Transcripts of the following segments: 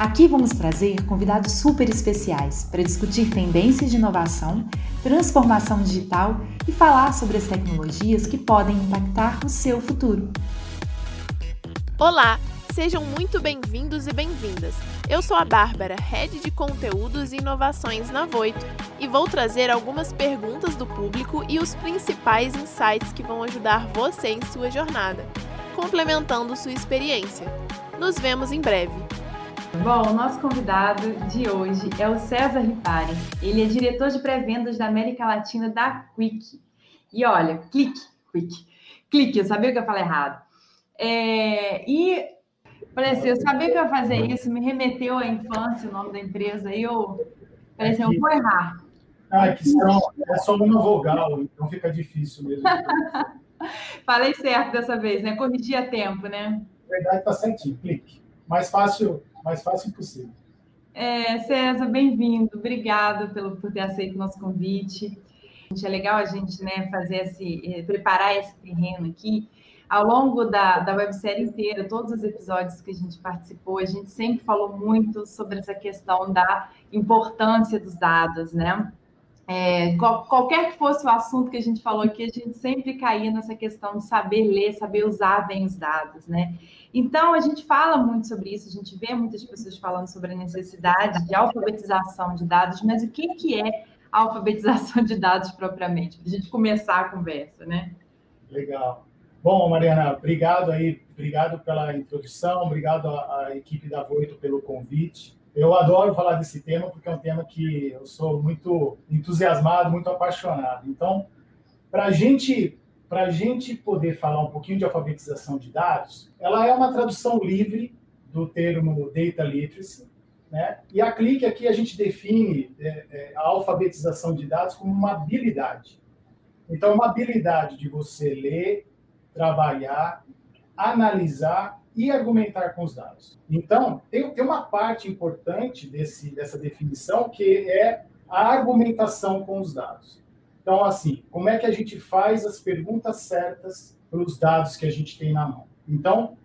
Aqui vamos trazer convidados super especiais para discutir tendências de inovação, transformação digital e falar sobre as tecnologias que podem impactar o seu futuro. Olá, sejam muito bem-vindos e bem-vindas. Eu sou a Bárbara, Head de Conteúdos e Inovações na Voito, e vou trazer algumas perguntas do público e os principais insights que vão ajudar você em sua jornada, complementando sua experiência. Nos vemos em breve. Bom, o nosso convidado de hoje é o César Ripari. Ele é diretor de pré-vendas da América Latina da Quick. E olha, clique, Quick. Clique, eu sabia que eu falei errado. É, e assim, eu sabia que eu ia fazer isso, me remeteu à infância, o nome da empresa, e eu assim, eu vou errar. Ah, que são, é só uma vogal, então fica difícil mesmo. falei certo dessa vez, né? Corrigi a tempo, né? Na verdade, tá certinho, clique. Mais fácil mais fácil possível. É, César, bem-vindo. Obrigado pelo, por ter aceito o nosso convite. É legal a gente né, fazer esse, eh, preparar esse terreno aqui. Ao longo da, da websérie inteira, todos os episódios que a gente participou, a gente sempre falou muito sobre essa questão da importância dos dados, né? É, qual, qualquer que fosse o assunto que a gente falou aqui, a gente sempre caía nessa questão de saber ler, saber usar bem os dados, né? Então, a gente fala muito sobre isso, a gente vê muitas pessoas falando sobre a necessidade de alfabetização de dados, mas o que, que é a alfabetização de dados propriamente? Para a gente começar a conversa, né? Legal. Bom, Mariana, obrigado aí, obrigado pela introdução, obrigado à, à equipe da Voito pelo convite. Eu adoro falar desse tema porque é um tema que eu sou muito entusiasmado, muito apaixonado. Então, para gente a gente poder falar um pouquinho de alfabetização de dados, ela é uma tradução livre do termo data literacy, né? E a Clique aqui a gente define é, é, a alfabetização de dados como uma habilidade. Então, uma habilidade de você ler, trabalhar, analisar e argumentar com os dados. Então, tem, tem uma parte importante desse, dessa definição que é a argumentação com os dados. Então, assim, como é que a gente faz as perguntas certas para os dados que a gente tem na mão? Então,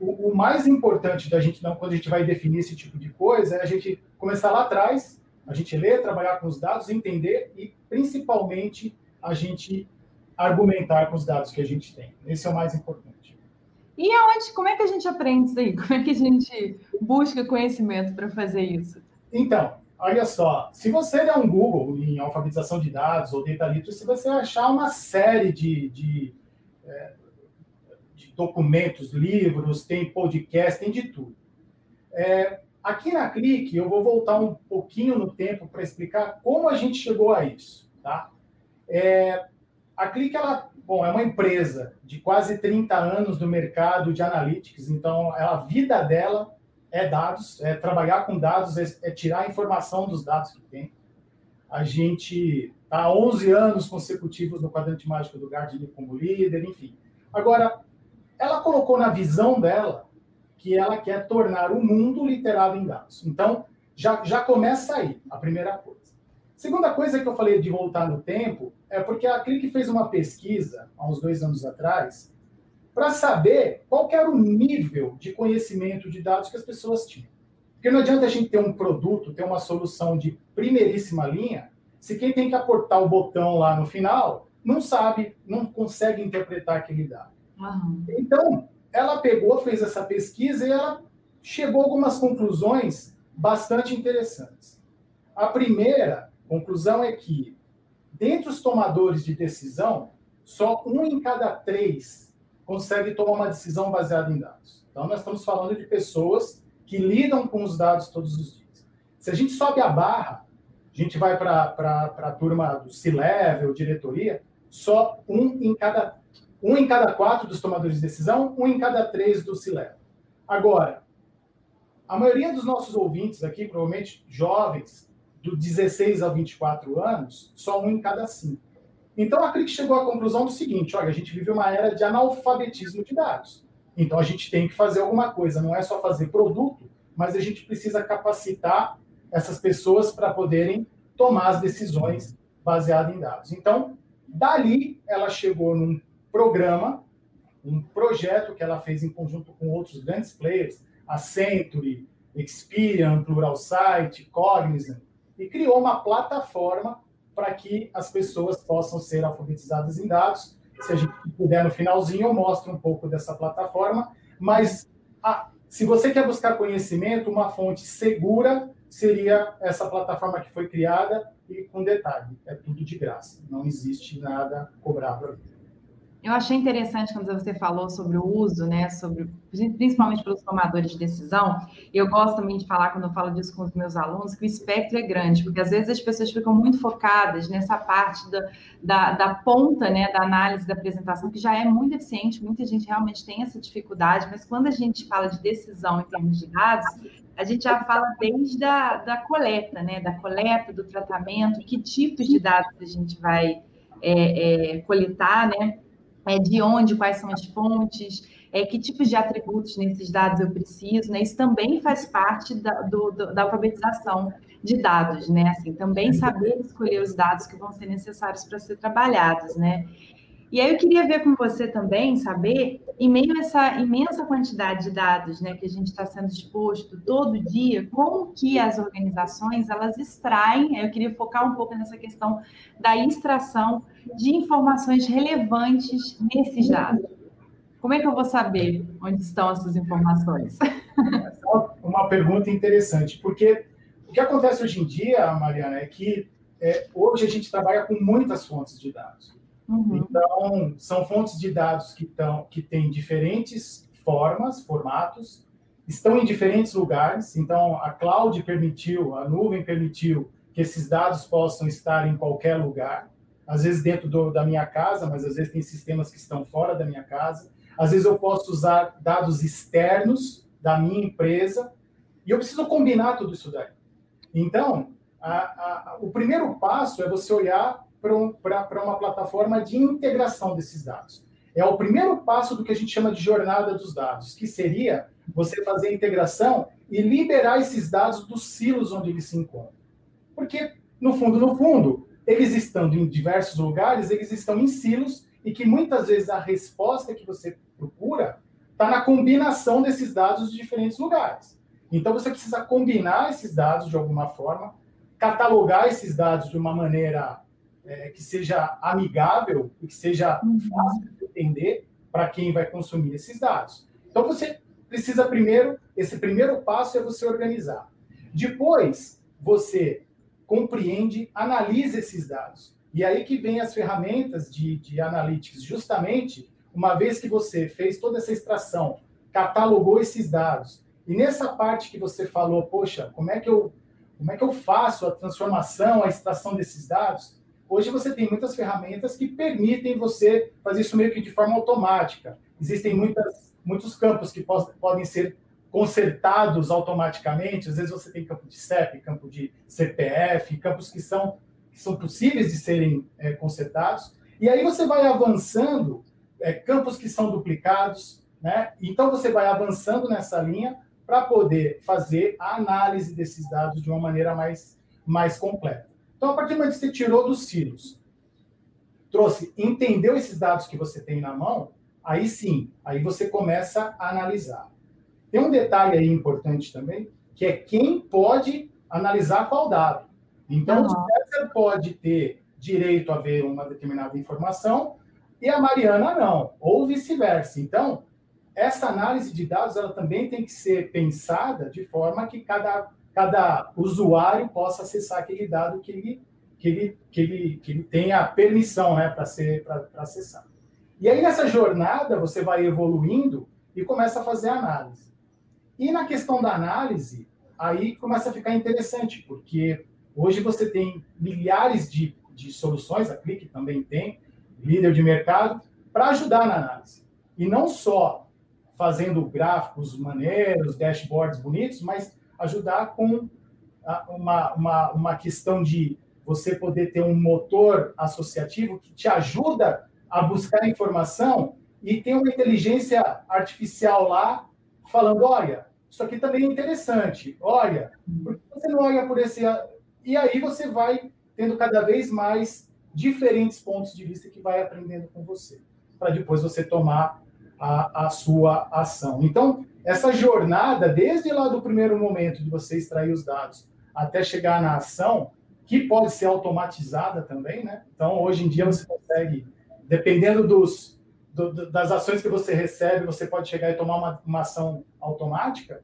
o, o, mais importante da gente, não, quando a gente vai definir esse tipo de coisa, é a gente começar lá atrás, a gente ler, trabalhar com os dados, entender e, principalmente, a gente argumentar com os dados que a gente tem. Esse é o mais importante. E aonde, como é que a gente aprende isso aí? Como é que a gente busca conhecimento para fazer isso? Então, olha só, se você der um Google em alfabetização de dados ou data literacy, você vai achar uma série de, de, é, de, documentos, livros, tem podcast, tem de tudo. É, aqui na Clique, eu vou voltar um pouquinho no tempo para explicar como a gente chegou a isso. Tá? É, a Clique, ela Bom, é uma empresa de quase 30 anos no mercado de analytics, então a vida dela é dados, é trabalhar com dados, é, é tirar a informação dos dados que tem. A gente está há 11 anos consecutivos no quadrante mágico do Gartner como líder, enfim. Agora, ela colocou na visão dela que ela quer tornar o mundo literado em dados. Então, já, já começa aí, a primeira coisa. Segunda coisa que eu falei de voltar no tempo é porque a Clique fez uma pesquisa, há uns dois anos atrás, para saber qual era o nível de conhecimento de dados que as pessoas tinham. Porque não adianta a gente ter um produto, ter uma solução de primeiríssima linha, se quem tem que aportar o botão lá no final não sabe, não consegue interpretar aquele dado. Uhum. Então, ela pegou, fez essa pesquisa e ela chegou a algumas conclusões bastante interessantes. A primeira conclusão é que, dentre os tomadores de decisão, só um em cada três consegue tomar uma decisão baseada em dados. Então, nós estamos falando de pessoas que lidam com os dados todos os dias. Se a gente sobe a barra, a gente vai para a turma do C-Level, diretoria, só um em cada um em cada quatro dos tomadores de decisão, um em cada três do C-Level. Agora, a maioria dos nossos ouvintes aqui, provavelmente jovens, do 16 a 24 anos, só um em cada cinco. Então a CRIC chegou à conclusão do seguinte: olha, a gente vive uma era de analfabetismo de dados. Então a gente tem que fazer alguma coisa, não é só fazer produto, mas a gente precisa capacitar essas pessoas para poderem tomar as decisões baseadas em dados. Então, dali ela chegou num programa, um projeto que ela fez em conjunto com outros grandes players, a Century, Experian, Pluralsight, Cognizant, e criou uma plataforma para que as pessoas possam ser alfabetizadas em dados. Se a gente puder no finalzinho, eu mostro um pouco dessa plataforma. Mas a, se você quer buscar conhecimento, uma fonte segura seria essa plataforma que foi criada e com detalhe, é tudo de graça, não existe nada cobrado ali. Eu achei interessante quando você falou sobre o uso, né, sobre principalmente pelos tomadores de decisão. Eu gosto também de falar quando eu falo disso com os meus alunos que o espectro é grande, porque às vezes as pessoas ficam muito focadas nessa parte da, da, da ponta, né, da análise da apresentação, que já é muito eficiente. Muita gente realmente tem essa dificuldade, mas quando a gente fala de decisão em termos de dados, a gente já fala desde a da coleta, né, da coleta, do tratamento, que tipos de dados a gente vai é, é, coletar, né? É, de onde, quais são as fontes, é, que tipos de atributos nesses dados eu preciso, né? Isso também faz parte da, do, da alfabetização de dados, né? Assim, também saber escolher os dados que vão ser necessários para ser trabalhados, né? E aí eu queria ver com você também, saber, em meio a essa imensa quantidade de dados né, que a gente está sendo exposto todo dia, como que as organizações elas extraem, eu queria focar um pouco nessa questão da extração de informações relevantes nesses dados. Como é que eu vou saber onde estão essas informações? Uma pergunta interessante, porque o que acontece hoje em dia, Mariana, é que é, hoje a gente trabalha com muitas fontes de dados. Uhum. Então, são fontes de dados que, tão, que têm diferentes formas, formatos, estão em diferentes lugares. Então, a cloud permitiu, a nuvem permitiu que esses dados possam estar em qualquer lugar. Às vezes dentro do, da minha casa, mas às vezes tem sistemas que estão fora da minha casa. Às vezes eu posso usar dados externos da minha empresa e eu preciso combinar tudo isso daí. Então, a, a, o primeiro passo é você olhar para uma plataforma de integração desses dados. É o primeiro passo do que a gente chama de jornada dos dados, que seria você fazer a integração e liberar esses dados dos silos onde eles se encontram. Porque, no fundo, no fundo, eles estando em diversos lugares, eles estão em silos e que muitas vezes a resposta que você procura está na combinação desses dados de diferentes lugares. Então, você precisa combinar esses dados de alguma forma, catalogar esses dados de uma maneira é, que seja amigável e que seja uhum. fácil de entender para quem vai consumir esses dados. Então, você precisa primeiro, esse primeiro passo é você organizar. Depois, você compreende, analisa esses dados. E aí que vem as ferramentas de, de analytics, justamente uma vez que você fez toda essa extração, catalogou esses dados, e nessa parte que você falou, poxa, como é que eu, como é que eu faço a transformação, a extração desses dados? Hoje você tem muitas ferramentas que permitem você fazer isso meio que de forma automática. Existem muitas, muitos campos que podem ser consertados automaticamente. Às vezes você tem campo de CEP, campo de CPF, campos que são, que são possíveis de serem é, consertados. E aí você vai avançando, é, campos que são duplicados, né? Então você vai avançando nessa linha para poder fazer a análise desses dados de uma maneira mais, mais completa. Então, a partir do momento que você tirou dos silos, trouxe, entendeu esses dados que você tem na mão, aí sim, aí você começa a analisar. Tem um detalhe aí importante também, que é quem pode analisar qual dado. Então, uhum. o César pode ter direito a ver uma determinada informação e a Mariana não, ou vice-versa. Então, essa análise de dados ela também tem que ser pensada de forma que cada cada usuário possa acessar aquele dado que ele, que ele, que ele, que ele tenha permissão né, para acessar. E aí, nessa jornada, você vai evoluindo e começa a fazer análise. E na questão da análise, aí começa a ficar interessante, porque hoje você tem milhares de, de soluções, a Clique também tem, líder de mercado, para ajudar na análise. E não só fazendo gráficos maneiros, dashboards bonitos, mas ajudar com uma, uma, uma questão de você poder ter um motor associativo que te ajuda a buscar informação e tem uma inteligência artificial lá falando, olha, isso aqui também é interessante, olha, você não olha por esse... E aí você vai tendo cada vez mais diferentes pontos de vista que vai aprendendo com você, para depois você tomar a, a sua ação. Então, essa jornada, desde lá do primeiro momento de você extrair os dados até chegar na ação, que pode ser automatizada também, né? Então, hoje em dia você consegue, dependendo dos, do, das ações que você recebe, você pode chegar e tomar uma, uma ação automática,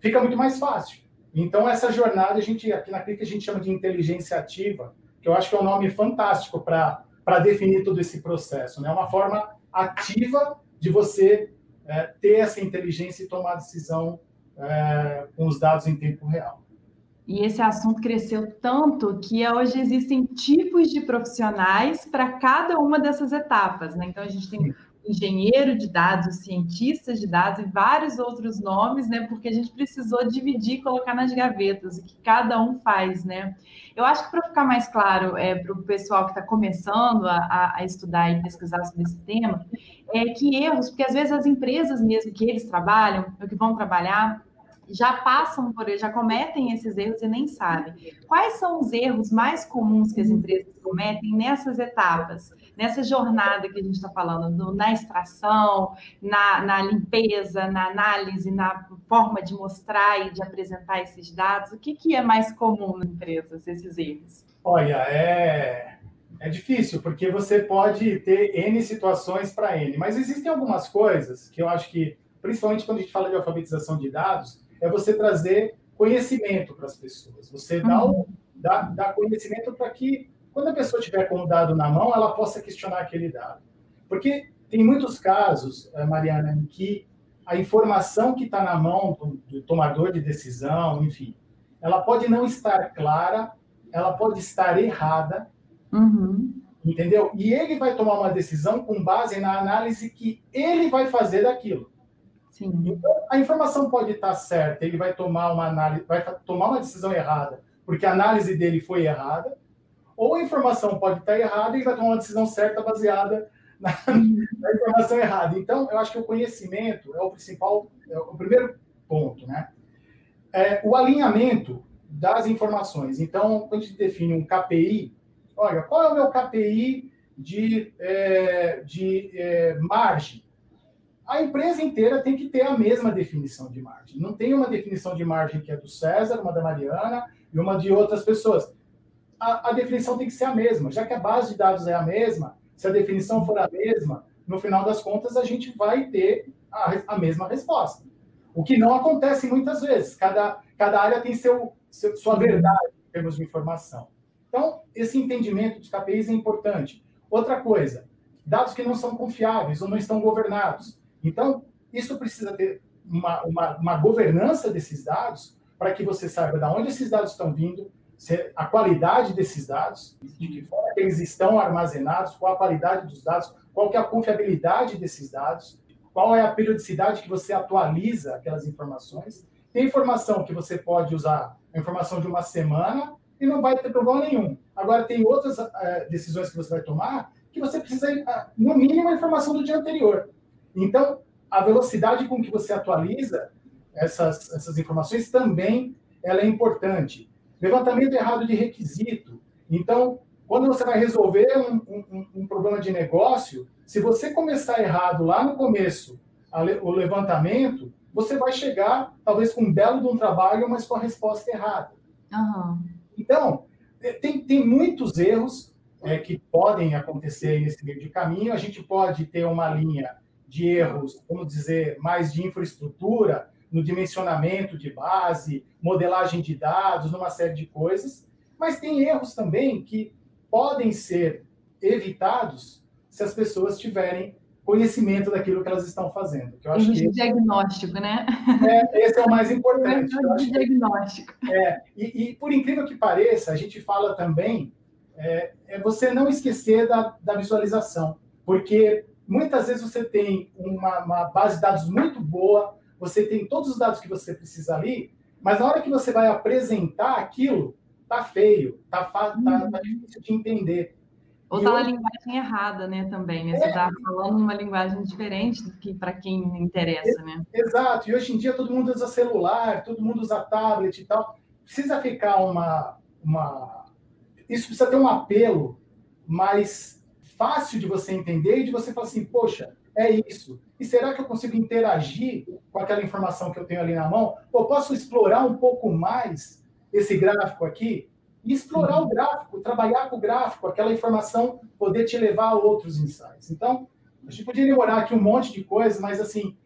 fica muito mais fácil. Então, essa jornada, a gente, aqui na Clique, a gente chama de inteligência ativa, que eu acho que é um nome fantástico para definir todo esse processo. Né? É uma forma ativa de você é, ter essa inteligência e tomar decisão é, com os dados em tempo real. E esse assunto cresceu tanto que hoje existem tipos de profissionais para cada uma dessas etapas. Né? Então, a gente tem engenheiro de dados, cientistas de dados e vários outros nomes, né? Porque a gente precisou dividir, colocar nas gavetas o que cada um faz, né? Eu acho que para ficar mais claro é, para o pessoal que está começando a, a, estudar e pesquisar sobre esse tema, é que erros, porque às vezes as empresas mesmo que eles trabalham, ou que vão trabalhar, já passam por ele, já cometem esses erros e nem sabem. Quais são os erros mais comuns que as empresas cometem nessas etapas, nessa jornada que a gente está falando, no, na extração, na, na, limpeza, na análise, na forma de mostrar e de apresentar esses dados? O que, que é mais comum nas empresas, esses erros? Olha, é, é difícil, porque você pode ter N situações para N, mas existem algumas coisas que eu acho que, principalmente quando a gente fala de alfabetização de dados, é você trazer conhecimento para as pessoas. Você dá, um, dá, dá conhecimento para que, quando a pessoa tiver com o dado na mão, ela possa questionar aquele dado. Porque tem muitos casos, eh, Mariana, em que a informação que está na mão do, do, tomador de decisão, enfim, ela pode não estar clara, ela pode estar errada, uhum. entendeu? E ele vai tomar uma decisão com base na análise que ele vai fazer daquilo. Sim. Então, a informação pode estar certa, ele vai tomar uma análise, vai tomar uma decisão errada, porque a análise dele foi errada, ou a informação pode estar errada e vai tomar uma decisão certa baseada na, na, informação errada. Então, eu acho que o conhecimento é o principal, é o primeiro ponto, né? É, o alinhamento das informações. Então, quando a gente define um KPI, olha, qual é o meu KPI de, é, de é, margem? a empresa inteira tem que ter a mesma definição de margem. Não tem uma definição de margem que é do César, uma da Mariana e uma de outras pessoas. A, a, definição tem que ser a mesma. Já que a base de dados é a mesma, se a definição for a mesma, no final das contas a gente vai ter a, a mesma resposta. O que não acontece muitas vezes. Cada, cada área tem seu, seu, sua verdade em termos de informação. Então, esse entendimento dos KPIs é importante. Outra coisa, dados que não são confiáveis ou não estão governados. Então, isso precisa ter uma, uma, uma governança desses dados para que você saiba de onde esses dados estão vindo, a qualidade desses dados, de que forma eles estão armazenados, qual a qualidade dos dados, qual que é a confiabilidade desses dados, qual é a periodicidade que você atualiza aquelas informações. Tem informação que você pode usar a informação de uma semana e não vai ter problema nenhum. Agora, tem outras uh, decisões que você vai tomar que você precisa, uh, no mínimo, a informação do dia anterior. Então, a velocidade com que você atualiza essas, essas informações também ela é importante. Levantamento errado de requisito. Então, quando você vai resolver um, um, um problema de negócio, se você começar errado lá no começo a, o levantamento, você vai chegar, talvez, com um belo de um trabalho, mas com a resposta errada. Uhum. Então, é, tem, tem muitos erros é, que podem acontecer nesse meio de caminho. A gente pode ter uma linha de erros, vamos dizer, mais de infraestrutura, no dimensionamento de base, modelagem de dados, numa série de coisas, mas tem erros também que podem ser evitados se as pessoas tiverem conhecimento daquilo que elas estão fazendo. Que eu acho que diagnóstico, né? É, esse é o mais importante. de diagnóstico. é, e, e, por incrível que pareça, a gente fala também, é, é você não esquecer da, da visualização, porque Muitas vezes você tem uma, uma base de dados muito boa, você tem todos os dados que você precisa ali, Mas na hora que você vai apresentar aquilo, tá feio, tá, tá, tá uhum. difícil de entender. Ou tá na linguagem errada, né, também, né? Você está é. falando numa linguagem diferente do que para quem interessa, né? Exato. E hoje em dia todo mundo usa celular, todo mundo usa tablet e tal. Precisa ficar uma, uma... Isso precisa ter um apelo mais fácil de você entender e de você falar assim, poxa, é isso. E será que eu consigo interagir com aquela informação que eu tenho ali na mão? Ou posso explorar um pouco mais esse gráfico aqui? e explorar o gráfico, trabalhar com o gráfico, aquela informação poder te levar a outros insights. Então, a gente poderia demorar aqui um monte de coisas, mas assim,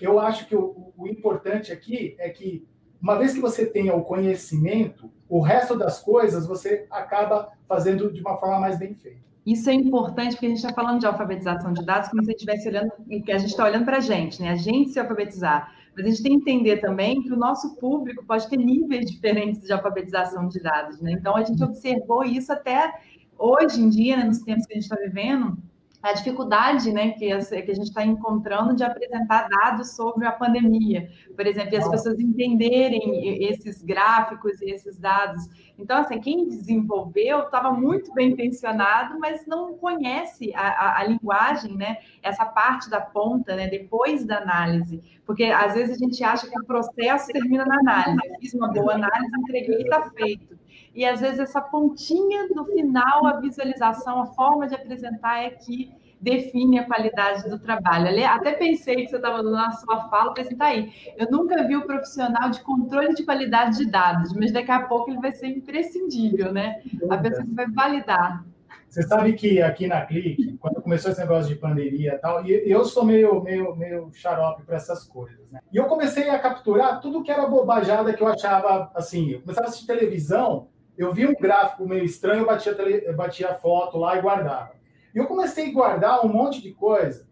eu acho que o, o importante aqui é que uma vez que você tenha o conhecimento, o resto das coisas você acaba fazendo de uma forma mais bem feita. Isso é importante porque a gente está falando de alfabetização de dados como se a gente estivesse olhando, que a gente está olhando para a gente, né? A gente se alfabetizar. Mas a gente tem que entender também que o nosso público pode ter níveis diferentes de alfabetização de dados, né? Então a gente observou isso até hoje em dia, né, nos tempos que a gente está vivendo, a dificuldade né, que, que a gente está encontrando de apresentar dados sobre a pandemia, por exemplo, e as pessoas entenderem esses gráficos e esses dados. Então, assim, quem desenvolveu estava muito bem intencionado, mas não conhece a, a, a, linguagem, né, essa parte da ponta, né, depois da análise, porque às vezes a gente acha que o processo termina na análise. Eu fiz uma boa análise, entreguei e está feito e às vezes essa pontinha no final, a visualização, a forma de apresentar é que define a qualidade do trabalho. Até pensei que você estava na sua fala, pensei, tá aí, eu nunca vi o profissional de controle de qualidade de dados, mas daqui a pouco ele vai ser imprescindível, né? A pessoa que vai validar. Você sabe que aqui na Clique, quando começou esse negócio de pandemia e tal, e eu sou meio, meio, meio xarope para essas coisas, né? E eu comecei a capturar tudo que era bobajada que eu achava, assim, eu começava a assistir televisão, eu vi um gráfico meio estranho, eu batia, tele, batia a foto lá e guardava. E eu comecei a guardar um monte de coisa.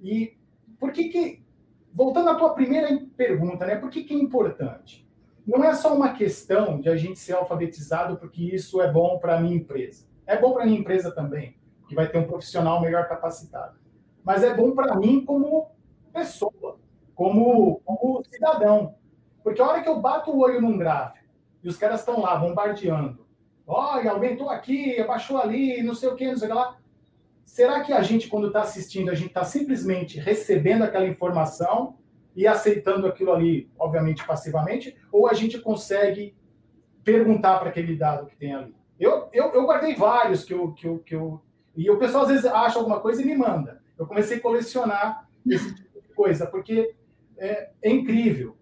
E por que que... Voltando à tua primeira pergunta, né? Por que que é importante? Não é só uma questão de a gente ser alfabetizado porque isso é bom para a minha empresa. É bom para a minha empresa também, que vai ter um profissional melhor capacitado. Mas é bom para mim como pessoa, como, como cidadão. Porque a hora que eu bato o olho num gráfico, e os caras estão lá bombardeando. Olha, aumentou aqui, abaixou ali, não sei o que, não sei o que lá. Será que a gente, quando está assistindo, a gente está simplesmente recebendo aquela informação e aceitando aquilo ali, obviamente, passivamente, ou a gente consegue perguntar para aquele dado que tem ali? Eu, eu, eu guardei vários que eu, que, eu, que eu. E o pessoal às vezes acha alguma coisa e me manda. Eu comecei a colecionar esse tipo de coisa, porque é, é incrível.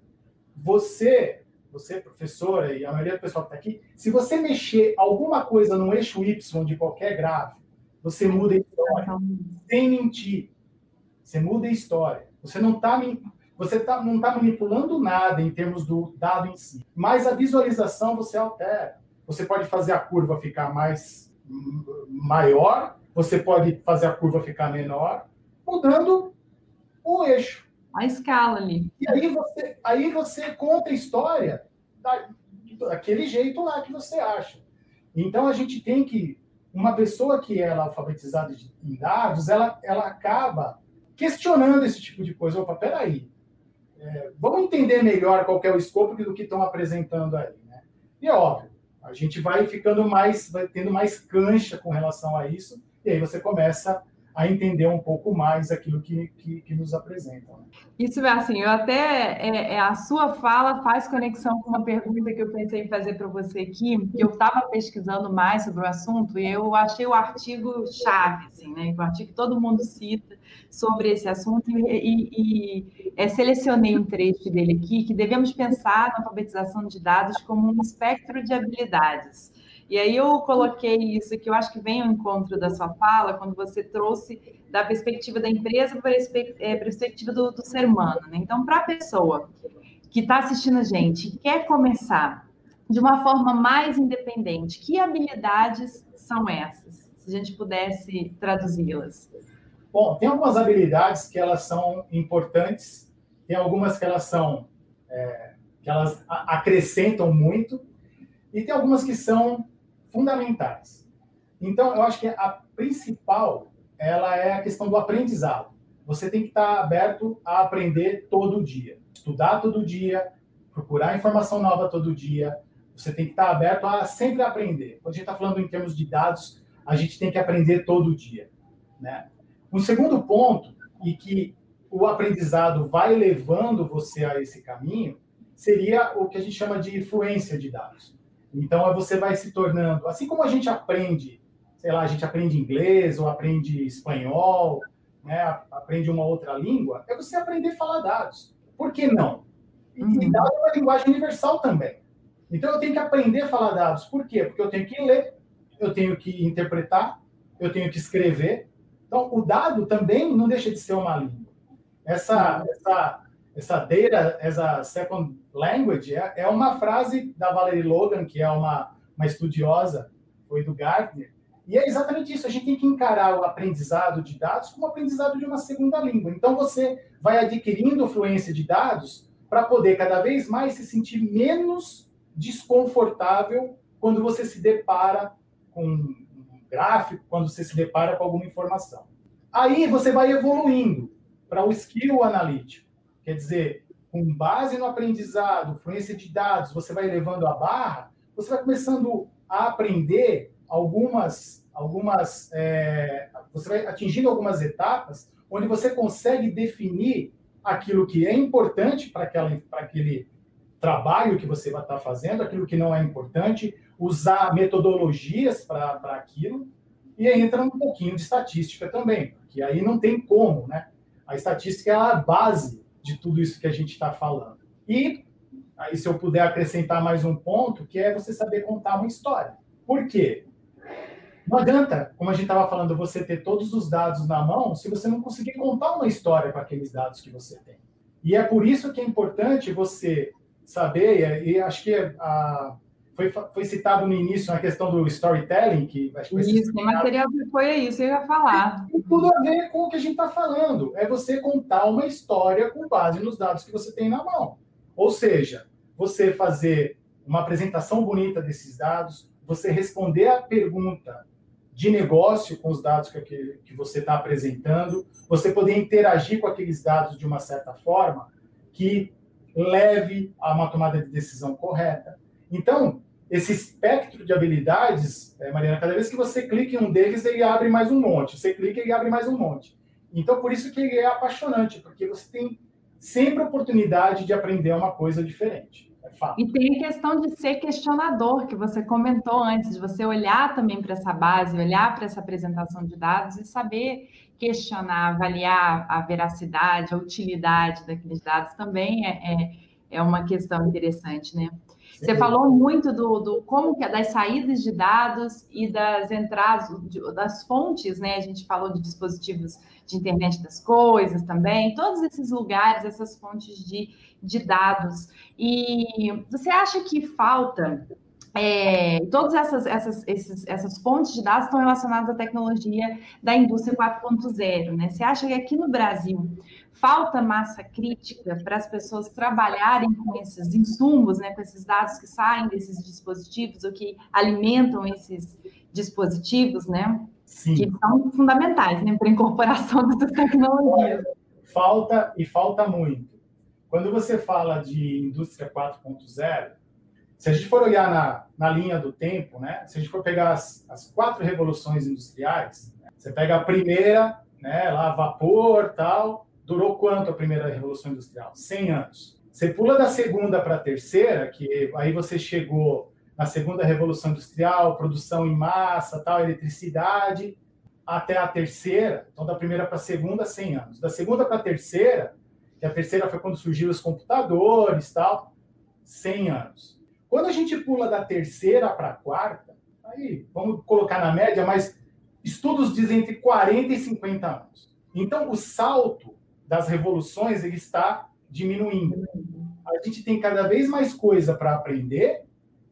Você você, professora, e a maioria do pessoal que está aqui, se você mexer alguma coisa no eixo Y de qualquer gráfico, você muda a história. Sem mentir. Você muda a história. Você não está você tá, não está manipulando nada em termos do dado em si. Mas a visualização você altera. Você pode fazer a curva ficar mais maior, você pode fazer a curva ficar menor, mudando o eixo a escala ali. E aí você, aí você conta a história da, daquele jeito lá que você acha. Então a gente tem que uma pessoa que é alfabetizada em dados, ela, ela acaba questionando esse tipo de coisa. Opa, peraí, é, vamos entender melhor qual é o escopo do que estão apresentando aí. Né? E é óbvio, a gente vai ficando mais, vai tendo mais cancha com relação a isso, e aí você começa a entender um pouco mais aquilo que, que, que nos apresentam. Né? Isso é assim, eu até é, é, a sua fala faz conexão com uma pergunta que eu pensei em fazer para você aqui, que eu estava pesquisando mais sobre o assunto e eu achei o artigo chave, assim, né? O artigo que todo mundo cita sobre esse assunto e, e, e é, selecionei um trecho dele aqui que devemos pensar na alfabetização de dados como um espectro de habilidades e aí eu coloquei isso que eu acho que vem ao encontro da sua fala, quando você trouxe da perspectiva da empresa para a é, perspectiva do, do ser humano. Né? Então, para a pessoa que está assistindo a gente e quer começar de uma forma mais independente, que habilidades são essas? Se a gente pudesse traduzi-las. Bom, tem algumas habilidades que elas são importantes, tem algumas que elas são é, que elas acrescentam muito, e tem algumas que são fundamentais. Então, eu acho que a principal ela é a questão do aprendizado. Você tem que estar aberto a aprender todo dia, estudar todo dia, procurar informação nova todo dia, você tem que estar aberto a sempre aprender. Quando a gente está falando em termos de dados, a gente tem que aprender todo dia. Né? Um segundo ponto, e que o aprendizado vai levando você a esse caminho, seria o que a gente chama de fluência de dados. Então, você vai se tornando, assim como a gente aprende, sei lá, a gente aprende inglês ou aprende espanhol, né, aprende uma outra língua, é você aprender a falar dados. Por que não? E, uhum. dados é uma linguagem universal também. Então, eu tenho que aprender a falar dados. Por quê? Porque eu tenho que ler, eu tenho que interpretar, eu tenho que escrever. Então, o dado também não deixa de ser uma língua. Essa, essa, essa data as a second language é, é uma frase da Valerie Logan, que é uma, uma estudiosa, foi do Gartner, e é exatamente isso. A gente tem que encarar o aprendizado de dados como aprendizado de uma segunda língua. Então, você vai adquirindo fluência de dados para poder cada vez mais se sentir menos desconfortável quando você se depara com um gráfico, quando você se depara com alguma informação. Aí você vai evoluindo para o skill analítico. Quer dizer, com base no aprendizado, fluência de dados, você vai levando a barra, você vai começando a aprender algumas, algumas é, você vai atingindo algumas etapas onde você consegue definir aquilo que é importante para aquele trabalho que você vai estar fazendo, aquilo que não é importante, usar metodologias para aquilo, e entra um pouquinho de estatística também, porque aí não tem como, né? A estatística é a base de tudo isso que a gente está falando. E aí, se eu puder acrescentar mais um ponto, que é você saber contar uma história. Por quê? Não adianta, como a gente estava falando, você ter todos os dados na mão se você não conseguir contar uma história com aqueles dados que você tem. E é por isso que é importante você saber, e acho que a, foi, foi citado no início a questão do storytelling, que acho que Isso, tem material que foi isso, eu ia falar. Tem tudo a ver com o que a gente está falando. É você contar uma história com base nos dados que você tem na mão. Ou seja, você fazer uma apresentação bonita desses dados, você responder a pergunta de negócio com os dados que, que você está apresentando, você poder interagir com aqueles dados de uma certa forma que leve a uma tomada de decisão correta. Então, esse espectro de habilidades, é, Mariana, cada vez que você clica em um deles, ele abre mais um monte. Você clica e abre mais um monte. Então, por isso que ele é apaixonante, porque você tem sempre oportunidade de aprender uma coisa diferente. É e tem a questão de ser questionador, que você comentou antes, de você olhar também para essa base, olhar para essa apresentação de dados e saber questionar, avaliar a veracidade, a utilidade daqueles dados também é, é, é uma questão interessante, né? Você falou muito do, do como que é das saídas de dados e das entradas, das fontes, né? A gente falou de dispositivos de internet das coisas também, todos esses lugares, essas fontes de, de dados. E você acha que falta é, todas essas, essas, esses, essas fontes de dados estão relacionadas à tecnologia da indústria 4.0, né? Você acha que aqui no Brasil falta massa crítica para as pessoas trabalharem com esses insumos, né, com esses dados que saem desses dispositivos ou que alimentam esses dispositivos, né? Sim. Que são fundamentais né, para a incorporação dessas tecnologias. Falta e falta muito. Quando você fala de indústria 4.0, se a gente for olhar na, na linha do tempo, né, se a gente for pegar as, as quatro revoluções industriais, né, você pega a primeira, né, lá vapor, tal, durou quanto a primeira revolução industrial? 100 anos. Você pula da segunda para a terceira, que aí você chegou na segunda revolução industrial, produção em massa, tal, eletricidade, até a terceira, então da primeira para a segunda, 100 anos. Da segunda para a terceira, que a terceira foi quando surgiram os computadores, tal, 100 anos. Quando a gente pula da terceira para a quarta, aí vamos colocar na média, mas estudos dizem entre 40 e 50 anos. Então, o salto das revoluções ele está diminuindo. A gente tem cada vez mais coisa para aprender,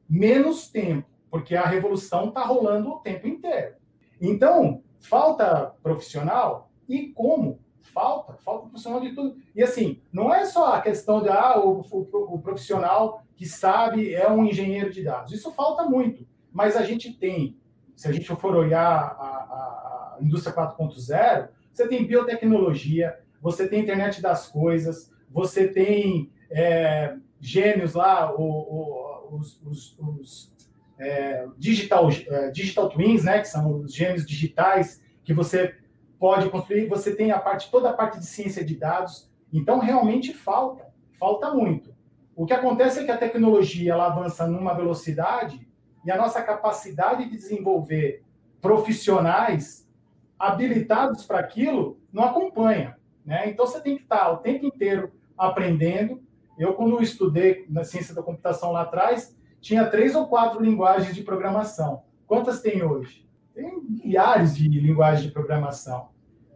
menos tempo, porque a revolução está rolando o tempo inteiro. Então, falta profissional e como? Falta, falta profissional de tudo. E assim, não é só a questão de ah, o, o, o profissional que sabe é um engenheiro de dados. Isso falta muito. Mas a gente tem, se a gente for olhar a, a, a indústria 4.0, você tem biotecnologia, você tem internet das coisas, você tem é, gêmeos lá, o, o, os, os, os é, digital, é, digital twins, né, que são os gêmeos digitais, que você pode construir, você tem a parte, toda a parte de ciência de dados. Então, realmente falta, falta muito. O que acontece é que a tecnologia ela avança numa velocidade e a nossa capacidade de desenvolver profissionais habilitados para aquilo não acompanha. Né? Então, você tem que estar o tempo inteiro aprendendo. Eu, quando estudei na ciência da computação lá atrás, tinha três ou quatro linguagens de programação. Quantas tem hoje? Tem milhares de linguagens de programação.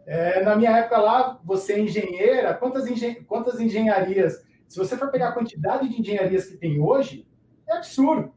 É, na minha época lá, você é engenheira, quantas, engen quantas engenharias? Se você for pegar a quantidade de engenharias que tem hoje, é absurdo.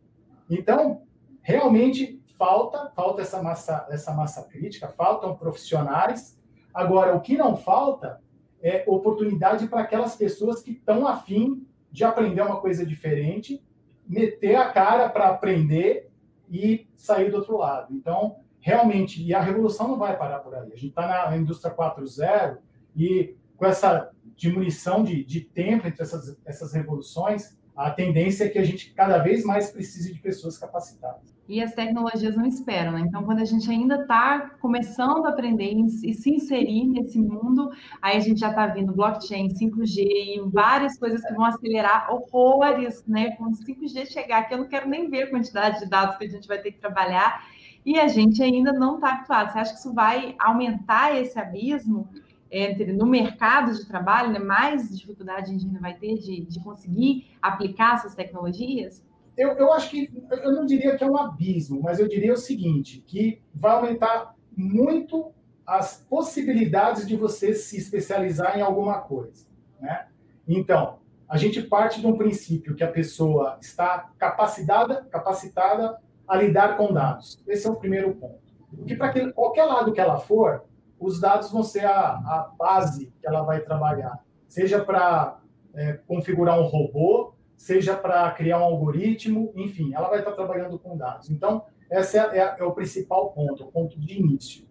Então, realmente falta, falta essa massa, essa massa crítica, faltam profissionais. Agora, o que não falta é oportunidade para aquelas pessoas que estão afim de aprender uma coisa diferente, meter a cara para aprender e sair do outro lado. Então, realmente, e a revolução não vai parar por aí. A gente está na indústria 4.0 e com essa diminuição de, de tempo entre essas, essas revoluções, a tendência é que a gente cada vez mais precise de pessoas capacitadas. E as tecnologias não esperam, né? Então, quando a gente ainda está começando a aprender e se inserir nesse mundo, aí a gente já está vendo blockchain, 5G e várias coisas que vão acelerar horrores, né? Quando 5G chegar aqui, eu não quero nem ver a quantidade de dados que a gente vai ter que trabalhar e a gente ainda não está habituado. Você acha que isso vai aumentar esse abismo? Entre no mercado de trabalho, né, mais dificuldade a gente vai ter de, de conseguir aplicar essas tecnologias? Eu, eu acho que eu não diria que é um abismo, mas eu diria o seguinte, que vai aumentar muito as possibilidades de você se especializar em alguma coisa, né? Então, a gente parte de um princípio que a pessoa está capacitada, capacitada a lidar com dados. Esse é o primeiro ponto. Porque para qualquer lado que ela for, os dados vão ser a, a base que ela vai trabalhar, seja para é, configurar um robô, seja para criar um algoritmo, enfim, ela vai estar trabalhando com dados. Então, esse é, é, é o principal ponto, o ponto de início.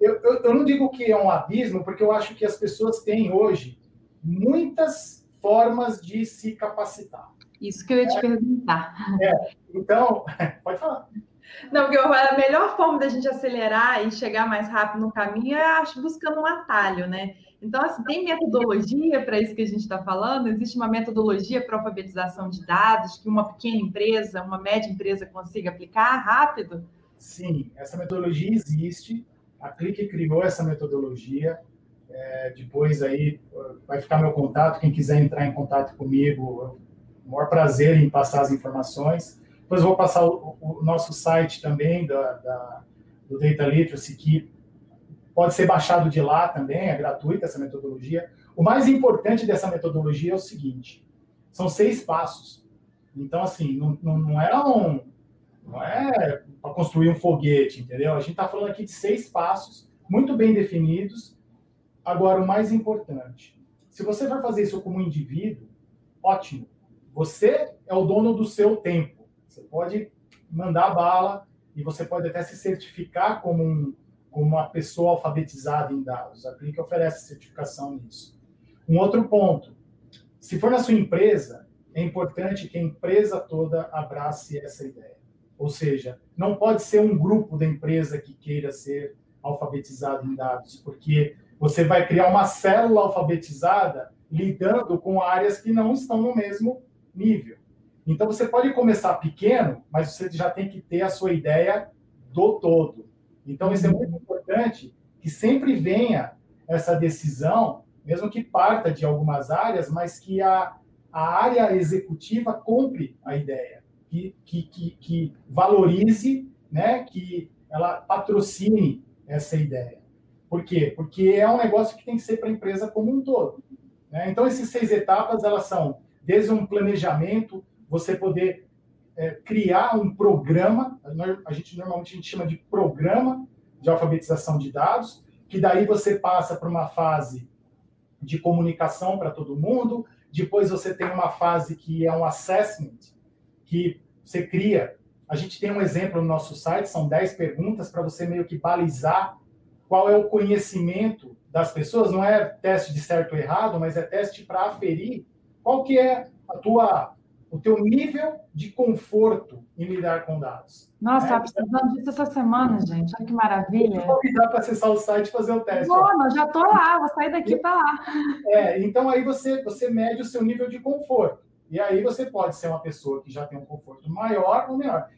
Eu, eu, eu, não digo que é um abismo, porque eu acho que as pessoas têm hoje muitas formas de se capacitar. Isso que eu ia te perguntar. É, então, pode falar. Não, porque a melhor forma da gente acelerar e chegar mais rápido no caminho é acho, buscando um atalho, né? Então, assim, tem metodologia para isso que a gente está falando? Existe uma metodologia para alfabetização de dados que uma pequena empresa, uma média empresa consiga aplicar rápido? Sim, essa metodologia existe. A Clique criou essa metodologia. É, depois aí vai ficar meu contato. Quem quiser entrar em contato comigo, o maior prazer em passar as informações. Depois vou passar o, o nosso site também da, da, do Data Literacy, que pode ser baixado de lá também, é gratuita essa metodologia. O mais importante dessa metodologia é o seguinte: são seis passos. Então, assim, não, não, não é um. Não é para construir um foguete, entendeu? A gente está falando aqui de seis passos, muito bem definidos. Agora, o mais importante: se você vai fazer isso como indivíduo, ótimo. Você é o dono do seu tempo. Você pode mandar bala e você pode até se certificar como, um, como uma pessoa alfabetizada em dados. A Click oferece certificação nisso. Um outro ponto: se for na sua empresa, é importante que a empresa toda abrace essa ideia. Ou seja, não pode ser um grupo da empresa que queira ser alfabetizado em dados, porque você vai criar uma célula alfabetizada lidando com áreas que não estão no mesmo nível. Então você pode começar pequeno, mas você já tem que ter a sua ideia do todo. Então isso é muito importante que sempre venha essa decisão, mesmo que parta de algumas áreas, mas que a, a área executiva compre a ideia, que, que, que, que valorize, né, que ela patrocine essa ideia. Por quê? Porque é um negócio que tem que ser para a empresa como um todo. Né? Então, essas seis etapas, elas são desde um planejamento, você poder é, criar um programa, a gente normalmente a gente chama de programa de alfabetização de dados, que daí você passa para uma fase de comunicação para todo mundo, depois você tem uma fase que é um assessment, que você cria. A gente tem um exemplo no nosso site, são 10 perguntas para você meio que balizar qual é o conhecimento das pessoas, não é teste de certo ou errado, mas é teste para aferir qual que é a tua o teu nível de conforto em lidar com dados. Nossa, é, tá precisando disso essa semana, gente. Olha que maravilha. Vou convidar para acessar o site e fazer o teste. Bom, já estou lá, vou sair daqui para lá. É, então aí você, você mede o seu nível de conforto. E aí você pode ser uma pessoa que já tem um conforto maior ou menor.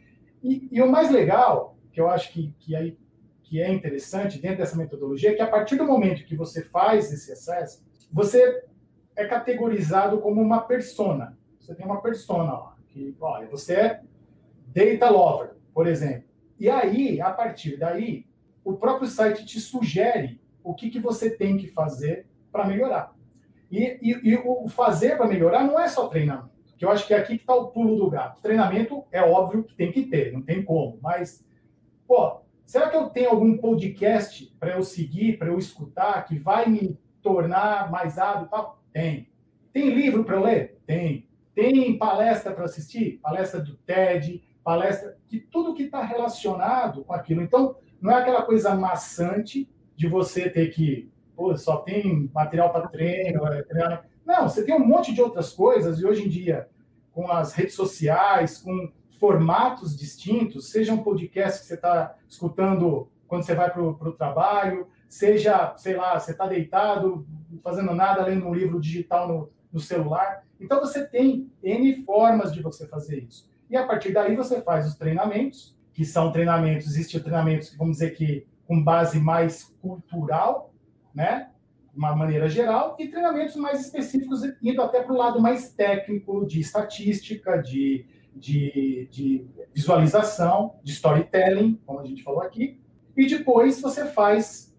E, e o mais legal, que eu acho que, que, aí, que é interessante dentro dessa metodologia, é que a partir do momento que você faz esse acesso, você é categorizado como uma persona. Você tem uma persona lá, que, olha, você é data lover, por exemplo. E aí, a partir daí, o próprio site te sugere o que, que você tem que fazer para melhorar. E, e, e, o fazer para melhorar não é só treinamento, que eu acho que é aqui que está o pulo do gato. Treinamento é óbvio que tem que ter, não tem como, mas, pô, será que eu tenho algum podcast para eu seguir, para eu escutar, que vai me tornar mais hábil? Tem. Tem livro para eu ler? Tem. Tem palestra para assistir? Palestra do TED, palestra de tudo que está relacionado com aquilo. Então, não é aquela coisa maçante de você ter que, pô, só tem material para treino, é, treino. Não, você tem um monte de outras coisas e hoje em dia, com as redes sociais, com formatos distintos, seja um podcast que você está escutando quando você vai para o trabalho, seja, sei lá, você está deitado, fazendo nada, lendo um livro digital no, no celular. Então você tem N formas de você fazer isso. E a partir daí você faz os treinamentos, que são treinamentos, existem treinamentos, vamos dizer que com base mais cultural, né? De uma maneira geral, e treinamentos mais específicos, indo até para o lado mais técnico, de estatística, de, de, de visualização, de storytelling, como a gente falou aqui. E depois você faz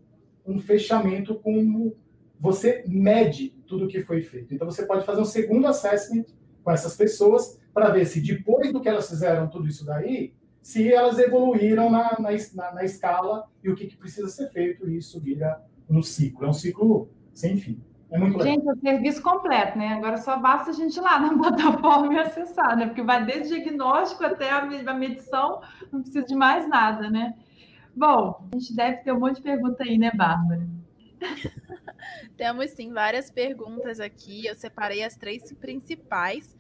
um fechamento com você mede tudo o que foi feito. Então, você pode fazer um segundo assessment com essas pessoas para ver se depois do que elas fizeram tudo isso daí, se elas evoluíram na, na, na escala e o que, que, precisa ser feito, e isso vira um ciclo. É um ciclo sem fim. É muito. Gente, é o serviço completo, né? Agora só basta a gente ir lá na plataforma e acessar, né? Porque vai desde diagnóstico até a medição, não precisa de mais nada, né? Bom, a gente deve ter um monte de pergunta aí, né, Bárbara? Temos sim várias perguntas aqui. Eu separei as três principais.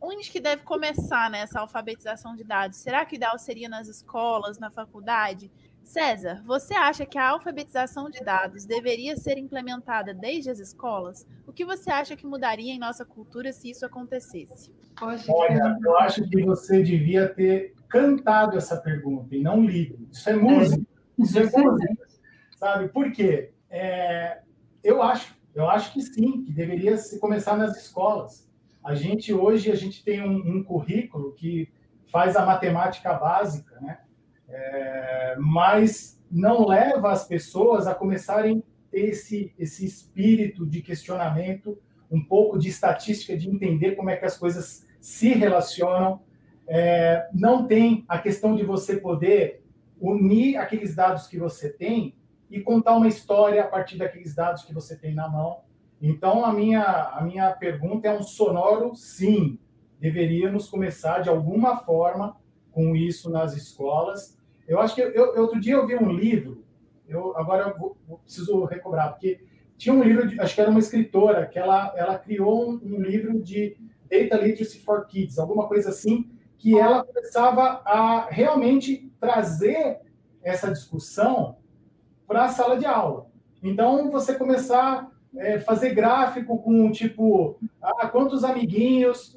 Onde que deve começar nessa né, alfabetização de dados? Será que o ideal seria nas escolas, na faculdade? César, você acha que a alfabetização de dados deveria ser implementada desde as escolas? O que você acha que mudaria em nossa cultura se isso acontecesse? Olha, eu acho que você devia ter cantado essa pergunta e não lido. Isso é música. Isso é música. Sabe? Por quê? É, eu acho, eu acho que sim, que deveria se começar nas escolas. A gente hoje a gente tem um, um currículo que faz a matemática básica, né? É, mas não leva as pessoas a começarem a ter esse, esse espírito de questionamento, um pouco de estatística, de entender como é que as coisas se relacionam. É, não tem a questão de você poder unir aqueles dados que você tem e contar uma história a partir daqueles dados que você tem na mão. Então, a minha, a minha pergunta é um sonoro sim. Deveríamos começar de alguma forma com isso nas escolas. Eu acho que eu, outro dia eu vi um livro, eu agora eu vou, preciso recobrar, porque tinha um livro, de, acho que era uma escritora, que ela, ela criou um, um livro de Data Literacy for Kids, alguma coisa assim, que ela começava a realmente trazer essa discussão para a sala de aula. Então, você começar a é, fazer gráfico com, tipo, ah, quantos amiguinhos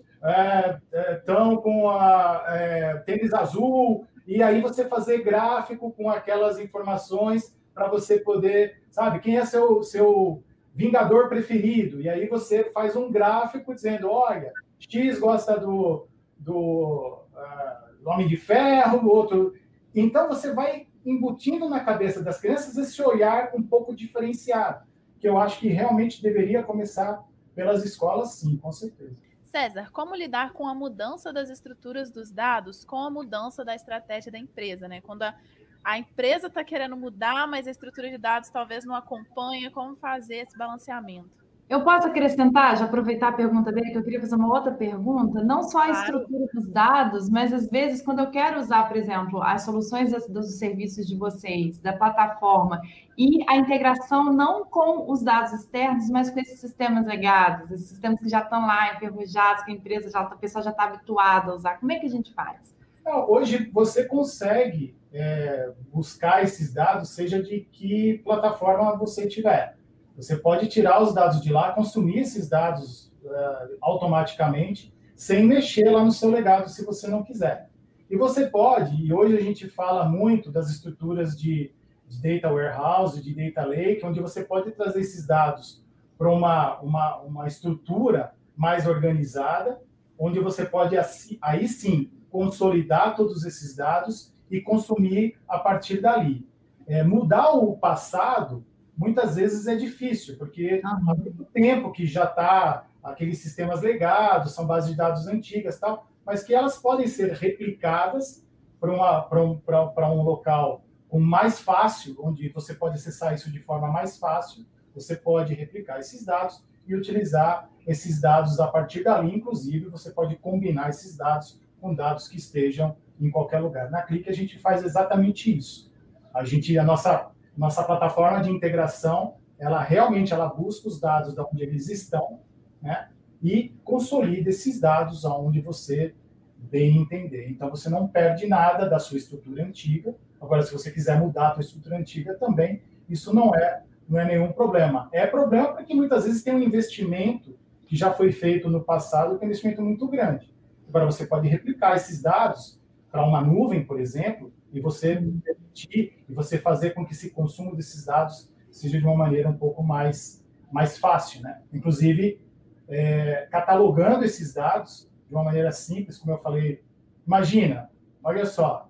estão é, é, com a é, tênis azul, e aí você fazer gráfico com aquelas informações para você poder, sabe, quem é seu, seu vingador preferido? E aí você faz um gráfico dizendo, olha, X gosta do, do, uh, Homem de Ferro, outro... Então, você vai embutindo na cabeça das crianças esse olhar um pouco diferenciado, que eu acho que realmente deveria começar pelas escolas, sim, com certeza. César, como lidar com a mudança das estruturas dos dados com a mudança da estratégia da empresa, né? Quando a, a empresa está querendo mudar, mas a estrutura de dados talvez não acompanha, como fazer esse balanceamento? Eu posso acrescentar, já aproveitar a pergunta dele, que eu queria fazer uma outra pergunta, não só a estrutura dos dados, mas às vezes quando eu quero usar, por exemplo, as soluções dos, dos serviços de vocês, da plataforma, e a integração não com os dados externos, mas com esses sistemas legados, esses sistemas que já estão lá enferrujados, que a empresa já, a pessoa já está habituada a usar, como é que a gente faz? Não, hoje você consegue é, buscar esses dados, seja de que plataforma você tiver. Você pode tirar os dados de lá, consumir esses dados uh, automaticamente, sem mexer lá no seu legado, se você não quiser. E você pode, e hoje a gente fala muito das estruturas de, de data warehouse, de data lake, onde você pode trazer esses dados para uma, uma, uma estrutura mais organizada, onde você pode, aí sim, consolidar todos esses dados e consumir a partir dali. É, mudar o passado muitas vezes é difícil, porque há muito tempo que já está aqueles sistemas legados, são bases de dados antigas, tal, mas que elas podem ser replicadas para um, um local com mais fácil, onde você pode acessar isso de forma mais fácil, você pode replicar esses dados e utilizar esses dados a partir dali, inclusive você pode combinar esses dados com dados que estejam em qualquer lugar. Na Clique a gente faz exatamente isso. A gente, a nossa nossa plataforma de integração, ela realmente ela busca os dados de onde eles estão, né? E consolida esses dados aonde você bem entender. Então você não perde nada da sua estrutura antiga. Agora, se você quiser mudar a sua estrutura antiga também, isso não é não é nenhum problema. É problema porque muitas vezes tem um investimento que já foi feito no passado, que é um investimento muito grande. Agora você pode replicar esses dados para uma nuvem, por exemplo, e você permitir e você fazer com que esse consumo desses dados seja de uma maneira um pouco mais, mais fácil, né? Inclusive, é, catalogando esses dados de uma maneira simples, como eu falei. Imagina, olha só,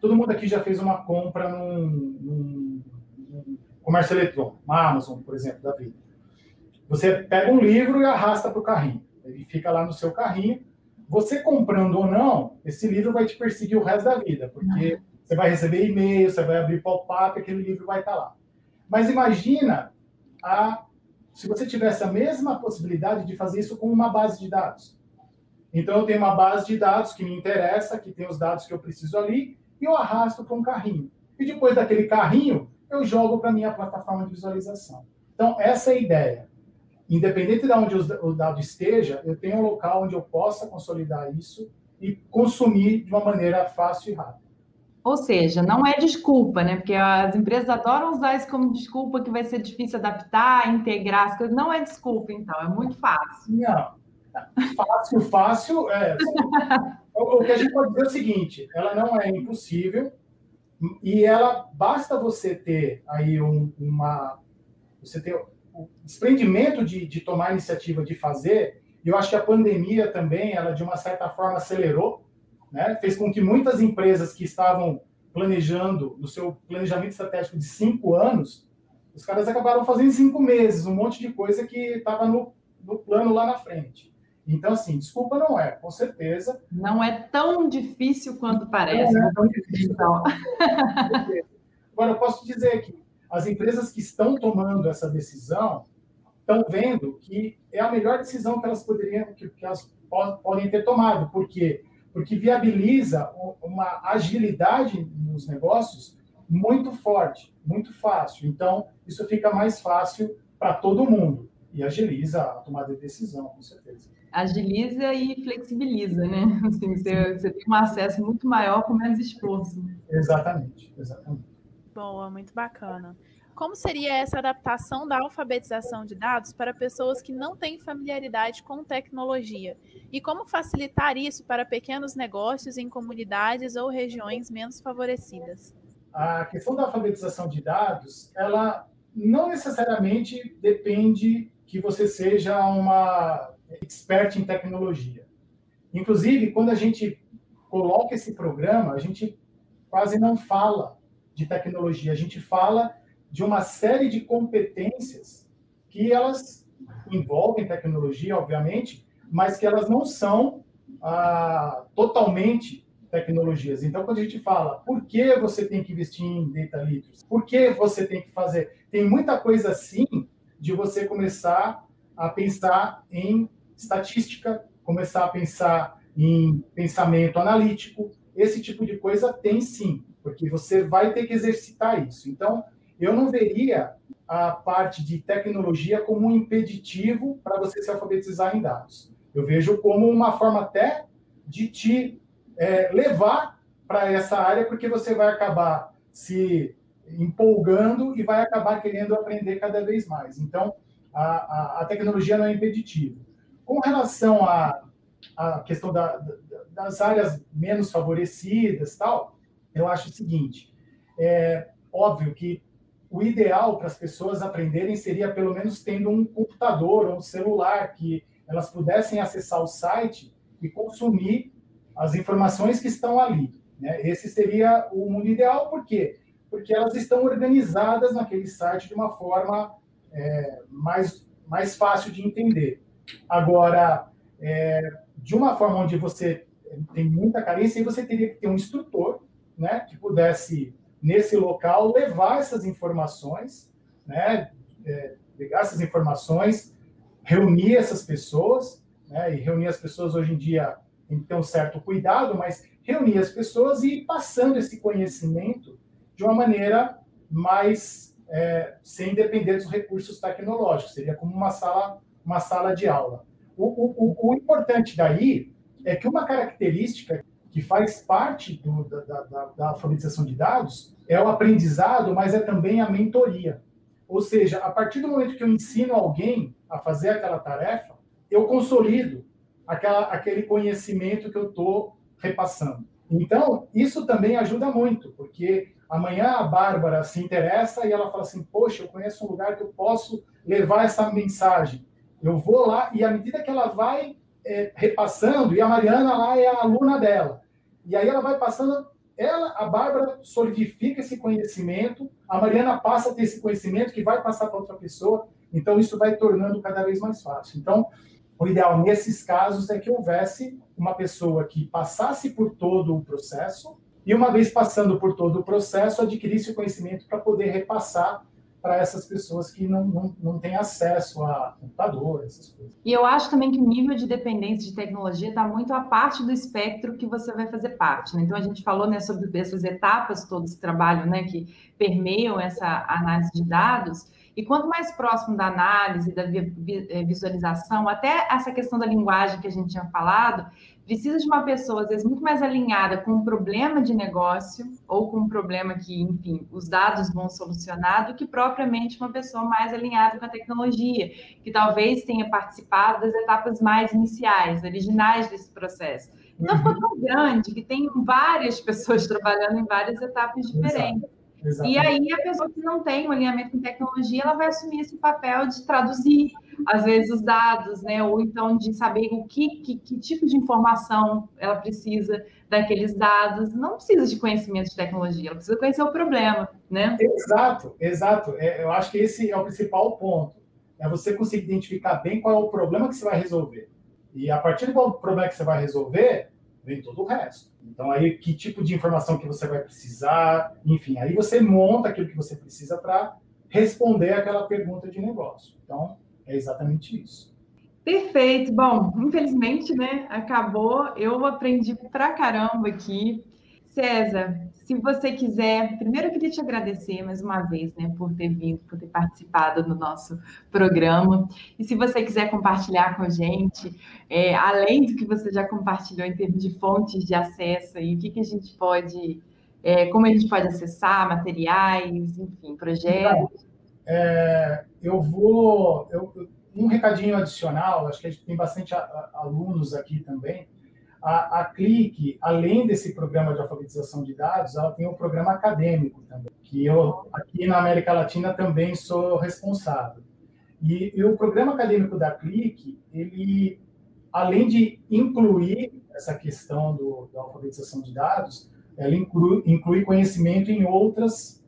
todo mundo aqui já fez uma compra num, num, num comércio eletrônico, uma Amazon, por exemplo, da vida. Você pega um livro e arrasta para o carrinho. Ele fica lá no seu carrinho. Você comprando ou não, esse livro vai te perseguir o resto da vida, porque você vai receber e-mail, você vai abrir pop-up, aquele livro vai estar lá. Mas imagina a, se você tivesse a mesma possibilidade de fazer isso com uma base de dados. Então, eu tenho uma base de dados que me interessa, que tem os dados que eu preciso ali, e eu arrasto para um carrinho. E depois daquele carrinho, eu jogo para a minha plataforma de visualização. Então, essa é a ideia. Independente de onde o dado esteja, eu tenho um local onde eu possa consolidar isso e consumir de uma maneira fácil e rápida. Ou seja, não é desculpa, né? Porque as empresas adoram usar isso como desculpa que vai ser difícil adaptar, integrar as coisas. Não é desculpa, então, é muito fácil. Não. Fácil, fácil. É, o que a gente pode dizer é o seguinte: ela não é impossível e ela basta você ter aí um, uma. Você ter o desprendimento de, de tomar a iniciativa de fazer. E eu acho que a pandemia também, ela de uma certa forma acelerou né? fez com que muitas empresas que estavam planejando, no seu planejamento estratégico de cinco anos, os caras acabaram fazendo cinco meses, um monte de coisa que estava no, no plano lá na frente. Então, assim, desculpa não é, com certeza. Não é tão difícil quanto parece. Não é tão difícil. Então. Agora, eu posso dizer que as empresas que estão tomando essa decisão estão vendo que é a melhor decisão que elas poderiam, que, que elas podem ter tomado, porque porque viabiliza uma agilidade nos negócios muito forte, muito fácil. Então, isso fica mais fácil para todo mundo e agiliza a tomada de decisão, com certeza. Agiliza e flexibiliza, né? Assim, você, você tem um acesso muito maior com menos esforço. Exatamente, exatamente. Boa, muito bacana. Como seria essa adaptação da alfabetização de dados para pessoas que não têm familiaridade com tecnologia? E como facilitar isso para pequenos negócios em comunidades ou regiões menos favorecidas? A questão da alfabetização de dados, ela não necessariamente depende que você seja uma expert em tecnologia. Inclusive, quando a gente coloca esse programa, a gente quase não fala de tecnologia, a gente fala de uma série de competências que elas envolvem tecnologia, obviamente, mas que elas não são ah, totalmente tecnologias. Então, quando a gente fala por que você tem que investir em data literacy, por que você tem que fazer, tem muita coisa assim de você começar a pensar em estatística, começar a pensar em pensamento analítico. Esse tipo de coisa tem sim, porque você vai ter que exercitar isso. Então, eu não veria a parte de tecnologia como um impeditivo para você se alfabetizar em dados. Eu vejo como uma forma até de te é, levar para essa área, porque você vai acabar se empolgando e vai acabar querendo aprender cada vez mais. Então, a, a, a tecnologia não é impeditiva. Com relação à, questão da, das áreas menos favorecidas, tal, eu acho o seguinte: é óbvio que o ideal para as pessoas aprenderem seria pelo menos tendo um computador ou um celular que elas pudessem acessar o site e consumir as informações que estão ali. Né? Esse seria o mundo ideal, por quê? Porque elas estão organizadas naquele site de uma forma é, mais, mais fácil de entender. Agora, é, de uma forma onde você tem muita carência, você teria que ter um instrutor né, que pudesse, nesse local, levar essas informações, né, é, pegar essas informações, reunir essas pessoas, né, e reunir as pessoas hoje em dia tem que ter um certo cuidado, mas reunir as pessoas e ir passando esse conhecimento de uma maneira mais é, sem depender dos recursos tecnológicos. Seria como uma sala, uma sala de aula. O, o, o importante daí é que uma característica que faz parte do, da, da, da alfabetização de dados é o aprendizado, mas é também a mentoria. Ou seja, a partir do momento que eu ensino alguém a fazer aquela tarefa, eu consolido aquela, aquele conhecimento que eu estou repassando. Então, isso também ajuda muito, porque amanhã a Bárbara se interessa e ela fala assim: Poxa, eu conheço um lugar que eu posso levar essa mensagem. Eu vou lá e à medida que ela vai é, repassando, e a Mariana lá é a aluna dela, e aí ela vai passando, ela, a Bárbara, solidifica esse conhecimento, a Mariana passa a ter esse conhecimento que vai passar para outra pessoa, então isso vai tornando cada vez mais fácil. Então, o ideal nesses casos é que houvesse uma pessoa que passasse por todo o processo e, uma vez passando por todo o processo, adquirisse o conhecimento para poder repassar para essas pessoas que não, não, não têm acesso a computador, essas coisas. E eu acho também que o nível de dependência de tecnologia está muito a parte do espectro que você vai fazer parte. Né? Então, a gente falou né, sobre essas etapas todas de trabalho né, que permeiam essa análise de dados, e quanto mais próximo da análise, da eh, visualização, até essa questão da linguagem que a gente tinha falado, precisa de uma pessoa, às vezes, muito mais alinhada com um problema de negócio ou com um problema que, enfim, os dados vão solucionar, do que propriamente uma pessoa mais alinhada com a tecnologia, que talvez tenha participado das etapas mais iniciais, originais desse processo. Então, ficou tão grande que tem várias pessoas trabalhando em várias etapas diferentes. Exatamente. E aí a pessoa que não tem um alinhamento com tecnologia, ela vai assumir esse papel de traduzir, às vezes, os dados, né? Ou então de saber o que, que, que tipo de informação ela precisa daqueles dados. Não precisa de conhecimento de tecnologia, ela precisa conhecer o problema, né? Exato, exato. É, eu acho que esse é o principal ponto. É você conseguir identificar bem qual é o problema que você vai resolver. E a partir do problema que você vai resolver, vem todo o resto. Então, aí, que tipo de informação que você vai precisar, enfim, aí você monta aquilo que você precisa para responder aquela pergunta de negócio. Então, é exatamente isso. Perfeito. Bom, infelizmente, né, acabou. Eu aprendi pra caramba aqui. César, se você quiser, primeiro eu queria te agradecer mais uma vez, né, por ter vindo, por ter participado do nosso programa. E se você quiser compartilhar com a gente, é, além do que você já compartilhou em termos de fontes de acesso, e o que, que a gente pode, é, como a gente pode acessar materiais, enfim, projetos. Então, é, eu vou, eu, um recadinho adicional, acho que a gente tem bastante alunos aqui também. A, a Clique, além desse programa de alfabetização de dados, ela tem um programa acadêmico também, que eu, aqui na América Latina, também sou responsável. E, e o programa acadêmico da Clique, ele, além de incluir essa questão do, da alfabetização de dados, ela inclui, inclui conhecimento em outras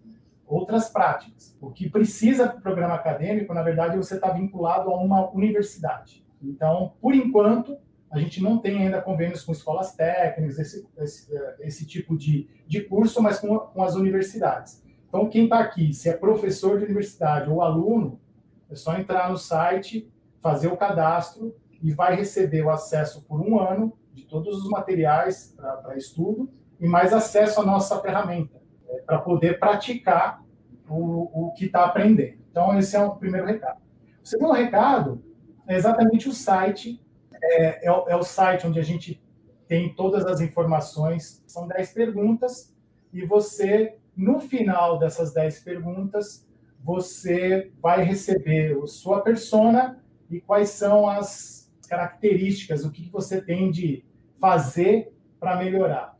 outras práticas. O que precisa do programa acadêmico, na verdade, você está vinculado a uma universidade. Então, por enquanto, a gente não tem ainda convênios com escolas técnicas, esse, esse, esse tipo de, de curso, mas com, com as universidades. Então, quem está aqui, se é professor de universidade ou aluno, é só entrar no site fazer o cadastro e vai receber o acesso por um ano de todos os materiais para estudo e mais acesso à nossa ferramenta, é, para poder praticar o, o que está aprendendo. Então, esse é o primeiro recado. O segundo recado é exatamente o site. É, é, é o site onde a gente tem todas as informações. São 10 perguntas e você, no final dessas 10 perguntas, você vai receber a sua persona e quais são as características, o que você tem de fazer para melhorar.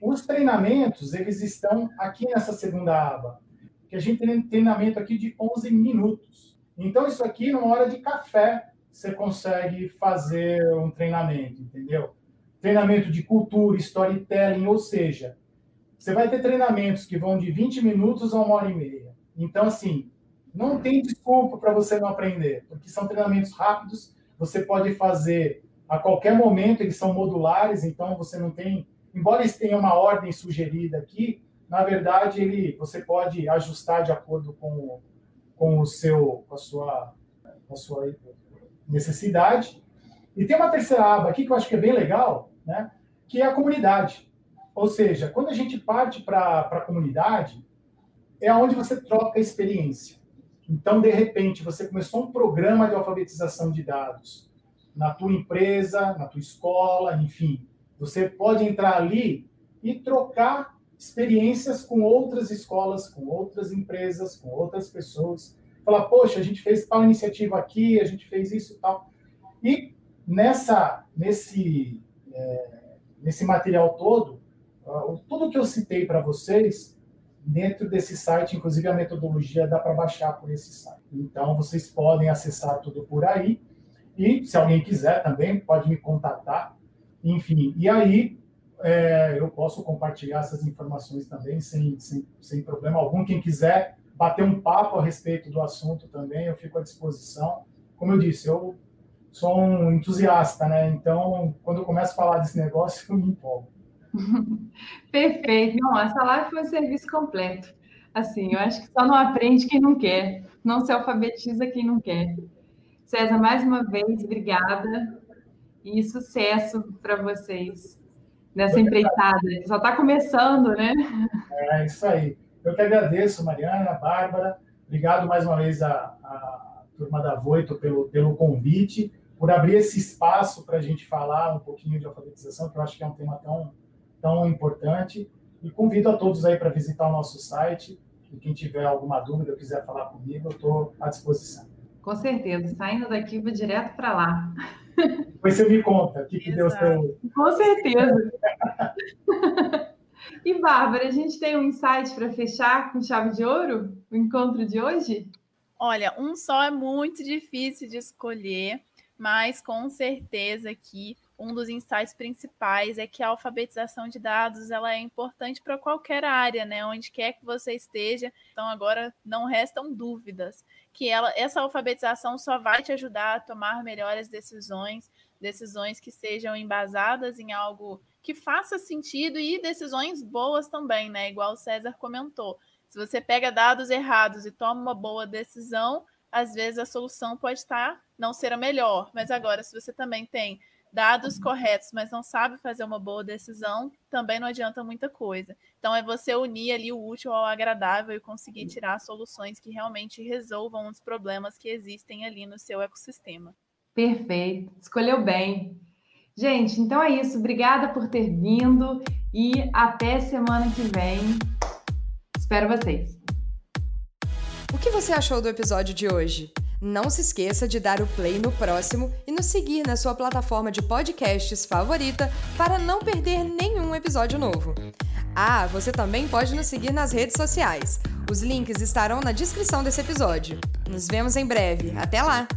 Os treinamentos, eles estão aqui nessa segunda aba, que a gente tem treinamento aqui de 11 minutos. Então, isso aqui, numa hora de café, você consegue fazer um treinamento, entendeu? Treinamento de cultura, storytelling, ou seja, você vai ter treinamentos que vão de 20 minutos a uma hora e meia. Então, assim, não tem desculpa para você não aprender, porque são treinamentos rápidos, você pode fazer a qualquer momento, eles são modulares, então você não tem, embora eles tenham uma ordem sugerida aqui, na verdade ele você pode ajustar de acordo com, com o seu com a sua com a sua necessidade. E tem uma terceira aba aqui que eu acho que é bem legal, né? Que é a comunidade. Ou seja, quando a gente parte para a comunidade, é onde você troca experiência. Então, de repente, você começou um programa de alfabetização de dados na tua empresa, na tua escola, enfim. Você pode entrar ali e trocar experiências com outras escolas, com outras empresas, com outras pessoas. Falar, poxa, a gente fez tal iniciativa aqui, a gente fez isso e tal. E nessa, nesse, é, nesse material todo, tudo que eu citei para vocês dentro desse site, inclusive a metodologia dá para baixar por esse site. Então, vocês podem acessar tudo por aí. E se alguém quiser também, pode me contatar. Enfim, e aí é, eu posso compartilhar essas informações também sem, sem, sem problema algum. Quem quiser bater um papo a respeito do assunto também, eu fico à disposição. Como eu disse, eu sou um entusiasta, né? Então, quando eu começo a falar desse negócio, eu me empolgo. Perfeito. Não, essa live foi um serviço completo. Assim, eu acho que só não aprende quem não quer, não se alfabetiza quem não quer. César, mais uma vez, obrigada e sucesso para vocês nessa empreitada. Só está começando, né? É isso aí. Eu que agradeço, Mariana, Bárbara. Obrigado mais uma vez à, à turma da Voito pelo, pelo convite, por abrir esse espaço para a gente falar um pouquinho de alfabetização, que eu acho que é um tema tão tão importante. E convido a todos aí para visitar o nosso site. E quem tiver alguma dúvida, quiser falar comigo, eu estou à disposição. Com certeza. Saindo daqui, vou direto para lá. Depois você me conta o que, que deu seu. Com certeza. e, Bárbara, a gente tem um insight para fechar com chave de ouro o encontro de hoje? Olha, um só é muito difícil de escolher, mas com certeza que um dos insights principais é que a alfabetização de dados ela é importante para qualquer área, né? Onde quer que você esteja. Então agora não restam dúvidas que ela, essa alfabetização só vai te ajudar a tomar melhores decisões, decisões que sejam embasadas em algo que faça sentido e decisões boas também, né? Igual o César comentou. Se você pega dados errados e toma uma boa decisão, às vezes a solução pode estar não ser a melhor, mas agora se você também tem dados corretos, mas não sabe fazer uma boa decisão, também não adianta muita coisa. Então é você unir ali o útil ao agradável e conseguir tirar soluções que realmente resolvam os problemas que existem ali no seu ecossistema. Perfeito, escolheu bem. Gente, então é isso. Obrigada por ter vindo e até semana que vem. Espero vocês. O que você achou do episódio de hoje? Não se esqueça de dar o play no próximo e nos seguir na sua plataforma de podcasts favorita para não perder nenhum episódio novo. Ah, você também pode nos seguir nas redes sociais. Os links estarão na descrição desse episódio. Nos vemos em breve. Até lá!